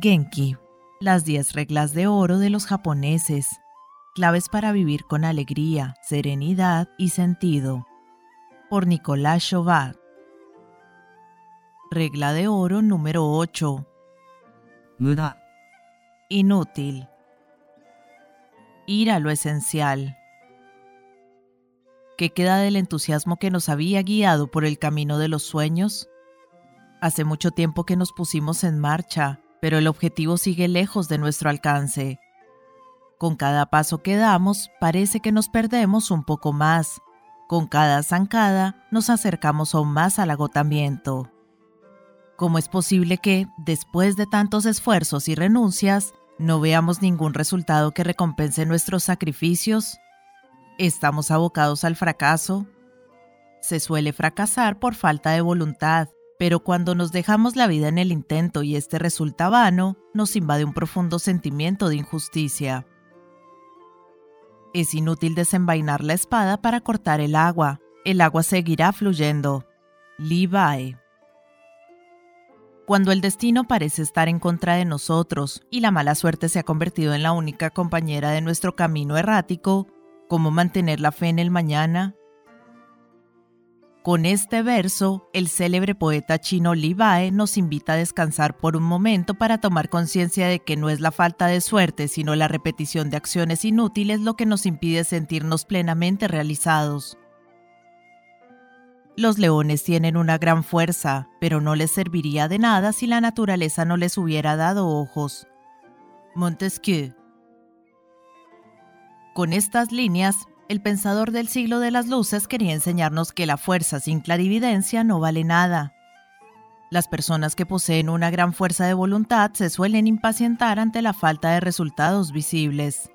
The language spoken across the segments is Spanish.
Genki, las 10 reglas de oro de los japoneses, claves para vivir con alegría, serenidad y sentido. Por Nicolás Chauvat. Regla de oro número 8. 無駄 Inútil. Ir a lo esencial. ¿Qué queda del entusiasmo que nos había guiado por el camino de los sueños? Hace mucho tiempo que nos pusimos en marcha, pero el objetivo sigue lejos de nuestro alcance. Con cada paso que damos, parece que nos perdemos un poco más. Con cada zancada, nos acercamos aún más al agotamiento. ¿Cómo es posible que, después de tantos esfuerzos y renuncias, no veamos ningún resultado que recompense nuestros sacrificios? ¿Estamos abocados al fracaso? Se suele fracasar por falta de voluntad, pero cuando nos dejamos la vida en el intento y este resulta vano, nos invade un profundo sentimiento de injusticia. Es inútil desenvainar la espada para cortar el agua. El agua seguirá fluyendo. Levi. Cuando el destino parece estar en contra de nosotros y la mala suerte se ha convertido en la única compañera de nuestro camino errático, ¿cómo mantener la fe en el mañana? Con este verso, el célebre poeta chino Li Bai nos invita a descansar por un momento para tomar conciencia de que no es la falta de suerte, sino la repetición de acciones inútiles lo que nos impide sentirnos plenamente realizados. Los leones tienen una gran fuerza, pero no les serviría de nada si la naturaleza no les hubiera dado ojos. Montesquieu. Con estas líneas, el pensador del siglo de las luces quería enseñarnos que la fuerza sin clarividencia no vale nada. Las personas que poseen una gran fuerza de voluntad se suelen impacientar ante la falta de resultados visibles.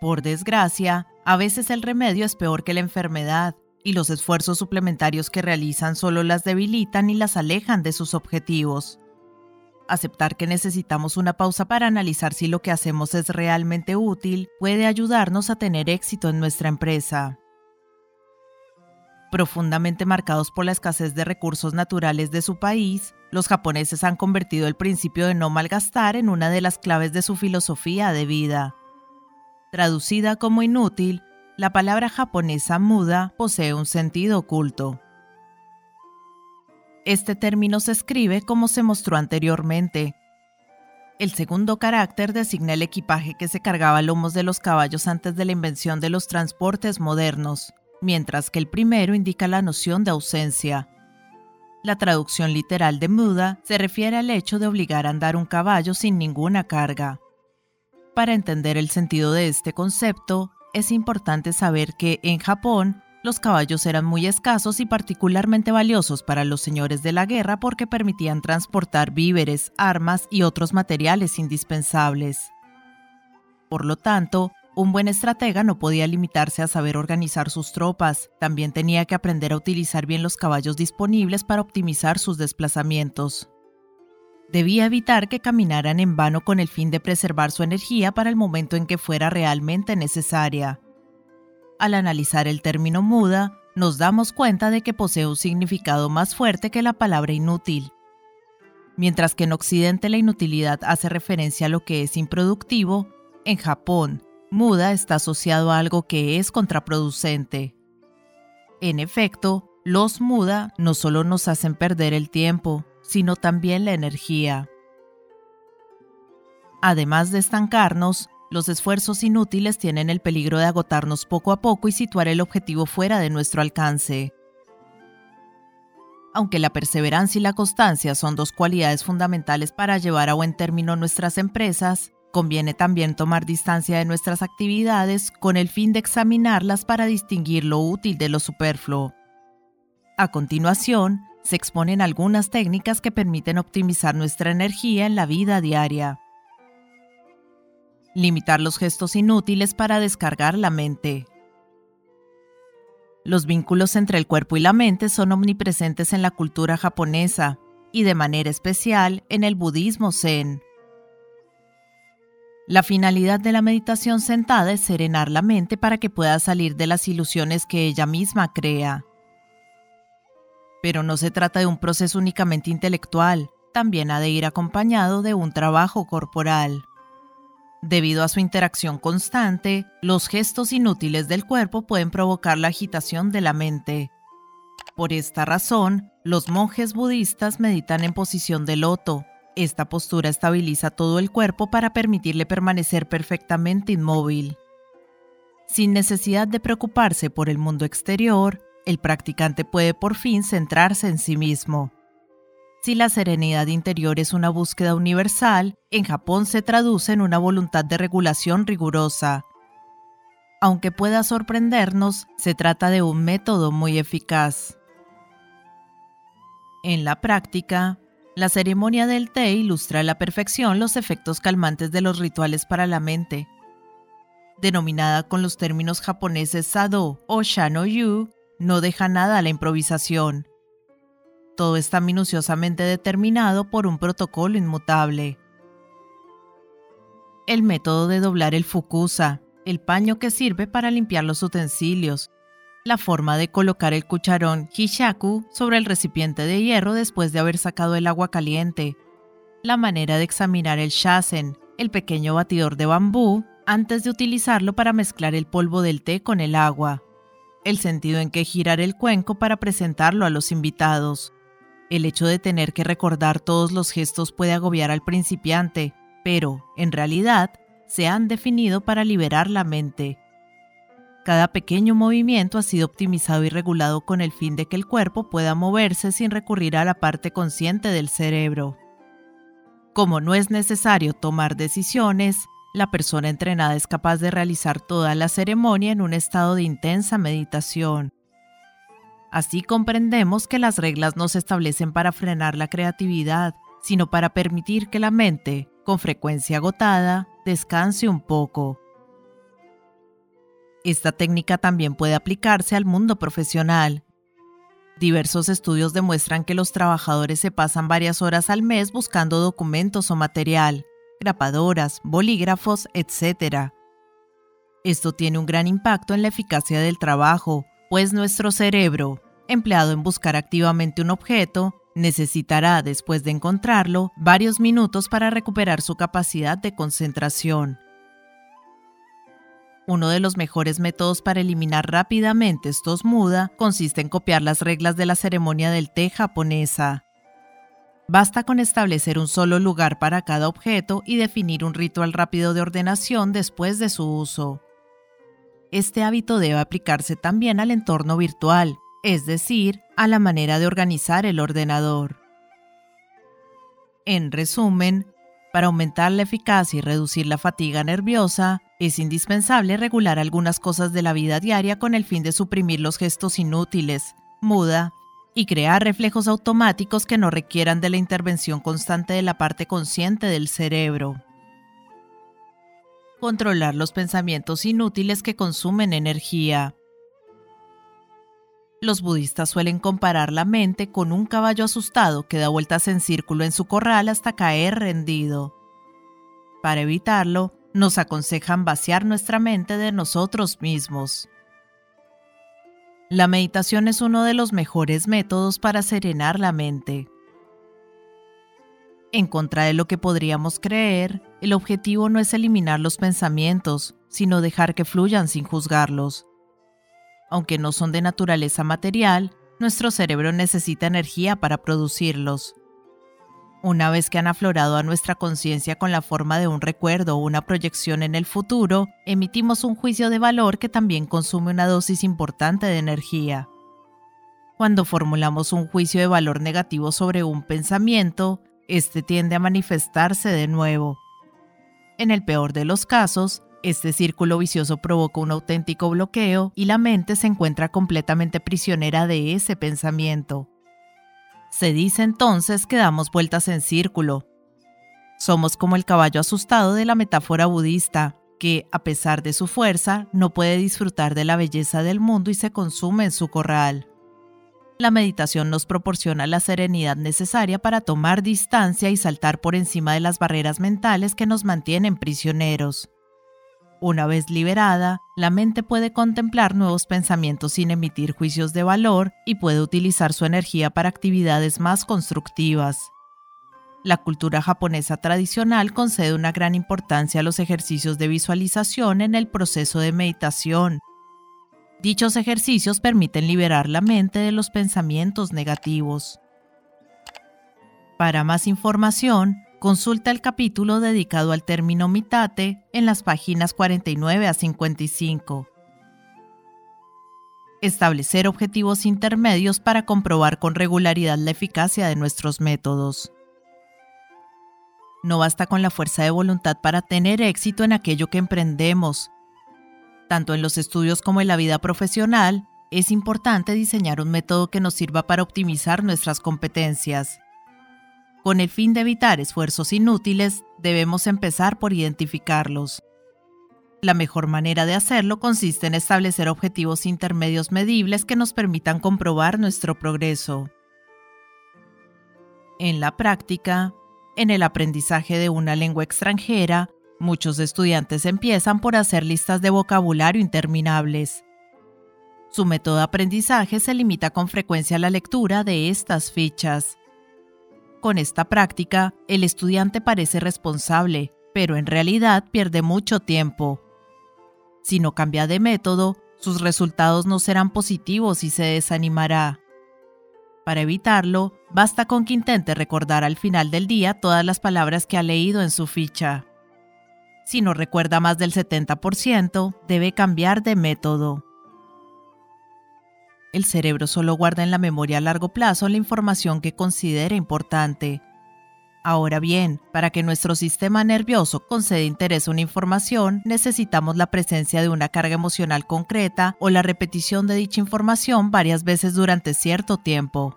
Por desgracia, a veces el remedio es peor que la enfermedad, y los esfuerzos suplementarios que realizan solo las debilitan y las alejan de sus objetivos. Aceptar que necesitamos una pausa para analizar si lo que hacemos es realmente útil puede ayudarnos a tener éxito en nuestra empresa. Profundamente marcados por la escasez de recursos naturales de su país, los japoneses han convertido el principio de no malgastar en una de las claves de su filosofía de vida. Traducida como inútil, la palabra japonesa muda posee un sentido oculto. Este término se escribe como se mostró anteriormente. El segundo carácter designa el equipaje que se cargaba a lomos de los caballos antes de la invención de los transportes modernos, mientras que el primero indica la noción de ausencia. La traducción literal de muda se refiere al hecho de obligar a andar un caballo sin ninguna carga. Para entender el sentido de este concepto, es importante saber que en Japón los caballos eran muy escasos y particularmente valiosos para los señores de la guerra porque permitían transportar víveres, armas y otros materiales indispensables. Por lo tanto, un buen estratega no podía limitarse a saber organizar sus tropas, también tenía que aprender a utilizar bien los caballos disponibles para optimizar sus desplazamientos. Debía evitar que caminaran en vano con el fin de preservar su energía para el momento en que fuera realmente necesaria al analizar el término muda, nos damos cuenta de que posee un significado más fuerte que la palabra inútil. Mientras que en Occidente la inutilidad hace referencia a lo que es improductivo, en Japón, muda está asociado a algo que es contraproducente. En efecto, los muda no solo nos hacen perder el tiempo, sino también la energía. Además de estancarnos, los esfuerzos inútiles tienen el peligro de agotarnos poco a poco y situar el objetivo fuera de nuestro alcance. Aunque la perseverancia y la constancia son dos cualidades fundamentales para llevar a buen término nuestras empresas, conviene también tomar distancia de nuestras actividades con el fin de examinarlas para distinguir lo útil de lo superfluo. A continuación, se exponen algunas técnicas que permiten optimizar nuestra energía en la vida diaria. Limitar los gestos inútiles para descargar la mente. Los vínculos entre el cuerpo y la mente son omnipresentes en la cultura japonesa y de manera especial en el budismo zen. La finalidad de la meditación sentada es serenar la mente para que pueda salir de las ilusiones que ella misma crea. Pero no se trata de un proceso únicamente intelectual, también ha de ir acompañado de un trabajo corporal. Debido a su interacción constante, los gestos inútiles del cuerpo pueden provocar la agitación de la mente. Por esta razón, los monjes budistas meditan en posición de loto. Esta postura estabiliza todo el cuerpo para permitirle permanecer perfectamente inmóvil. Sin necesidad de preocuparse por el mundo exterior, el practicante puede por fin centrarse en sí mismo. Si la serenidad interior es una búsqueda universal, en Japón se traduce en una voluntad de regulación rigurosa. Aunque pueda sorprendernos, se trata de un método muy eficaz. En la práctica, la ceremonia del té ilustra a la perfección los efectos calmantes de los rituales para la mente. Denominada con los términos japoneses sado o shano-yu, no deja nada a la improvisación todo está minuciosamente determinado por un protocolo inmutable. El método de doblar el fukusa, el paño que sirve para limpiar los utensilios, la forma de colocar el cucharón hishaku sobre el recipiente de hierro después de haber sacado el agua caliente, la manera de examinar el shasen, el pequeño batidor de bambú, antes de utilizarlo para mezclar el polvo del té con el agua, el sentido en que girar el cuenco para presentarlo a los invitados, el hecho de tener que recordar todos los gestos puede agobiar al principiante, pero, en realidad, se han definido para liberar la mente. Cada pequeño movimiento ha sido optimizado y regulado con el fin de que el cuerpo pueda moverse sin recurrir a la parte consciente del cerebro. Como no es necesario tomar decisiones, la persona entrenada es capaz de realizar toda la ceremonia en un estado de intensa meditación. Así comprendemos que las reglas no se establecen para frenar la creatividad, sino para permitir que la mente, con frecuencia agotada, descanse un poco. Esta técnica también puede aplicarse al mundo profesional. Diversos estudios demuestran que los trabajadores se pasan varias horas al mes buscando documentos o material, grapadoras, bolígrafos, etc. Esto tiene un gran impacto en la eficacia del trabajo, pues nuestro cerebro, empleado en buscar activamente un objeto, necesitará, después de encontrarlo, varios minutos para recuperar su capacidad de concentración. Uno de los mejores métodos para eliminar rápidamente estos muda consiste en copiar las reglas de la ceremonia del té japonesa. Basta con establecer un solo lugar para cada objeto y definir un ritual rápido de ordenación después de su uso. Este hábito debe aplicarse también al entorno virtual, es decir, a la manera de organizar el ordenador. En resumen, para aumentar la eficacia y reducir la fatiga nerviosa, es indispensable regular algunas cosas de la vida diaria con el fin de suprimir los gestos inútiles, muda, y crear reflejos automáticos que no requieran de la intervención constante de la parte consciente del cerebro controlar los pensamientos inútiles que consumen energía. Los budistas suelen comparar la mente con un caballo asustado que da vueltas en círculo en su corral hasta caer rendido. Para evitarlo, nos aconsejan vaciar nuestra mente de nosotros mismos. La meditación es uno de los mejores métodos para serenar la mente. En contra de lo que podríamos creer, el objetivo no es eliminar los pensamientos, sino dejar que fluyan sin juzgarlos. Aunque no son de naturaleza material, nuestro cerebro necesita energía para producirlos. Una vez que han aflorado a nuestra conciencia con la forma de un recuerdo o una proyección en el futuro, emitimos un juicio de valor que también consume una dosis importante de energía. Cuando formulamos un juicio de valor negativo sobre un pensamiento, este tiende a manifestarse de nuevo. En el peor de los casos, este círculo vicioso provoca un auténtico bloqueo y la mente se encuentra completamente prisionera de ese pensamiento. Se dice entonces que damos vueltas en círculo. Somos como el caballo asustado de la metáfora budista, que, a pesar de su fuerza, no puede disfrutar de la belleza del mundo y se consume en su corral. La meditación nos proporciona la serenidad necesaria para tomar distancia y saltar por encima de las barreras mentales que nos mantienen prisioneros. Una vez liberada, la mente puede contemplar nuevos pensamientos sin emitir juicios de valor y puede utilizar su energía para actividades más constructivas. La cultura japonesa tradicional concede una gran importancia a los ejercicios de visualización en el proceso de meditación. Dichos ejercicios permiten liberar la mente de los pensamientos negativos. Para más información, consulta el capítulo dedicado al término mitate en las páginas 49 a 55. Establecer objetivos intermedios para comprobar con regularidad la eficacia de nuestros métodos. No basta con la fuerza de voluntad para tener éxito en aquello que emprendemos. Tanto en los estudios como en la vida profesional, es importante diseñar un método que nos sirva para optimizar nuestras competencias. Con el fin de evitar esfuerzos inútiles, debemos empezar por identificarlos. La mejor manera de hacerlo consiste en establecer objetivos intermedios medibles que nos permitan comprobar nuestro progreso. En la práctica, en el aprendizaje de una lengua extranjera, muchos estudiantes empiezan por hacer listas de vocabulario interminables. Su método de aprendizaje se limita con frecuencia a la lectura de estas fichas. Con esta práctica, el estudiante parece responsable, pero en realidad pierde mucho tiempo. Si no cambia de método, sus resultados no serán positivos y se desanimará. Para evitarlo, basta con que intente recordar al final del día todas las palabras que ha leído en su ficha. Si no recuerda más del 70%, debe cambiar de método. El cerebro solo guarda en la memoria a largo plazo la información que considera importante. Ahora bien, para que nuestro sistema nervioso conceda interés a una información, necesitamos la presencia de una carga emocional concreta o la repetición de dicha información varias veces durante cierto tiempo.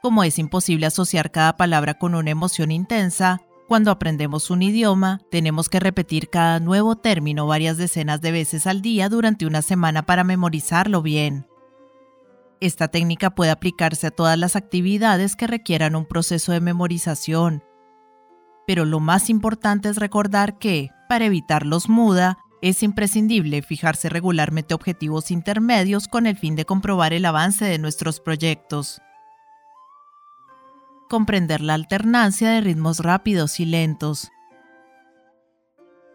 Como es imposible asociar cada palabra con una emoción intensa, cuando aprendemos un idioma, tenemos que repetir cada nuevo término varias decenas de veces al día durante una semana para memorizarlo bien. Esta técnica puede aplicarse a todas las actividades que requieran un proceso de memorización. Pero lo más importante es recordar que, para evitar los muda, es imprescindible fijarse regularmente objetivos intermedios con el fin de comprobar el avance de nuestros proyectos. Comprender la alternancia de ritmos rápidos y lentos.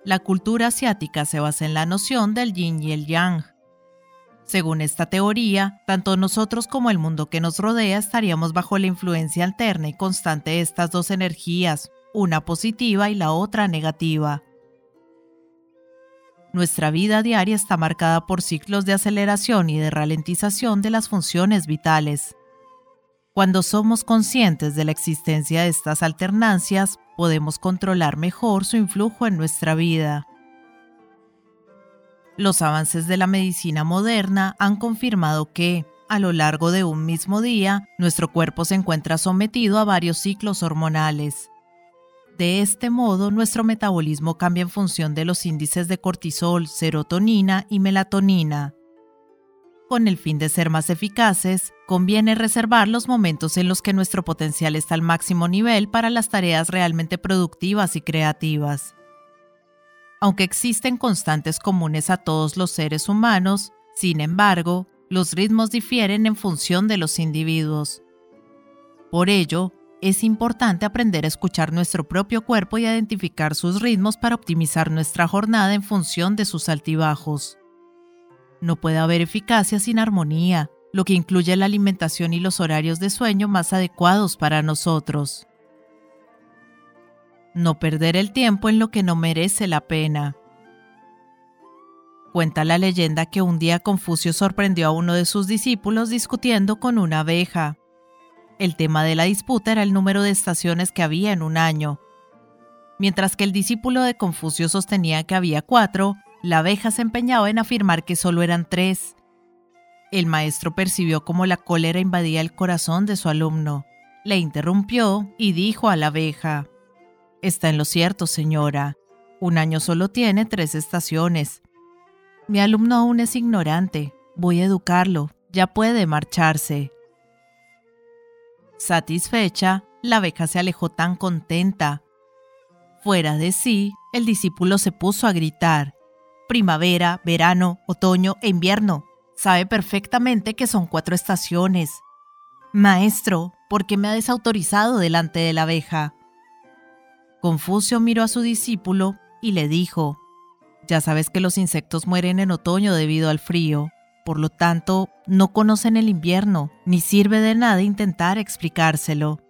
La cultura asiática se basa en la noción del yin y el yang según esta teoría, tanto nosotros como el mundo que nos rodea estaríamos bajo la influencia alterna y constante de estas dos energías, una positiva y la otra negativa. Nuestra vida diaria está marcada por ciclos de aceleración y de ralentización de las funciones vitales. Cuando somos conscientes de la existencia de estas alternancias, podemos controlar mejor su influjo en nuestra vida. Los avances de la medicina moderna han confirmado que, a lo largo de un mismo día, nuestro cuerpo se encuentra sometido a varios ciclos hormonales. De este modo, nuestro metabolismo cambia en función de los índices de cortisol, serotonina y melatonina. Con el fin de ser más eficaces, conviene reservar los momentos en los que nuestro potencial está al máximo nivel para las tareas realmente productivas y creativas. Aunque existen constantes comunes a todos los seres humanos, sin embargo, los ritmos difieren en función de los individuos. Por ello, es importante aprender a escuchar nuestro propio cuerpo y identificar sus ritmos para optimizar nuestra jornada en función de sus altibajos. No puede haber eficacia sin armonía, lo que incluye la alimentación y los horarios de sueño más adecuados para nosotros no perder el tiempo en lo que no merece la pena. Cuenta la leyenda que un día Confucio sorprendió a uno de sus discípulos discutiendo con una abeja. El tema de la disputa era el número de estaciones que había en un año. Mientras que el discípulo de Confucio sostenía que había cuatro, la abeja se empeñaba en afirmar que solo eran tres. El maestro percibió cómo la cólera invadía el corazón de su alumno. Le interrumpió y dijo a la abeja, Está en lo cierto, señora. Un año solo tiene tres estaciones. Mi alumno aún es ignorante. Voy a educarlo. Ya puede marcharse. Satisfecha, la abeja se alejó tan contenta. Fuera de sí, el discípulo se puso a gritar. Primavera, verano, otoño e invierno. Sabe perfectamente que son cuatro estaciones. Maestro, ¿por qué me ha desautorizado delante de la abeja? Confucio miró a su discípulo y le dijo, Ya sabes que los insectos mueren en otoño debido al frío, por lo tanto, no conocen el invierno, ni sirve de nada intentar explicárselo.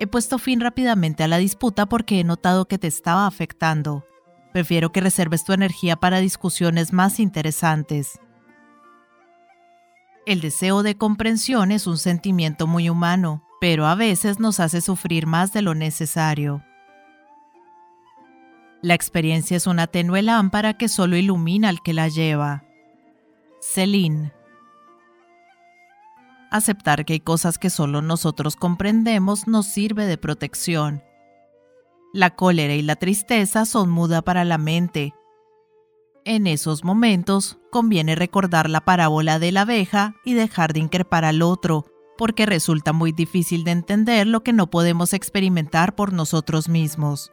He puesto fin rápidamente a la disputa porque he notado que te estaba afectando. Prefiero que reserves tu energía para discusiones más interesantes. El deseo de comprensión es un sentimiento muy humano, pero a veces nos hace sufrir más de lo necesario. La experiencia es una tenue lámpara que solo ilumina al que la lleva. Celine. Aceptar que hay cosas que solo nosotros comprendemos nos sirve de protección. La cólera y la tristeza son muda para la mente. En esos momentos conviene recordar la parábola de la abeja y dejar de increpar al otro, porque resulta muy difícil de entender lo que no podemos experimentar por nosotros mismos.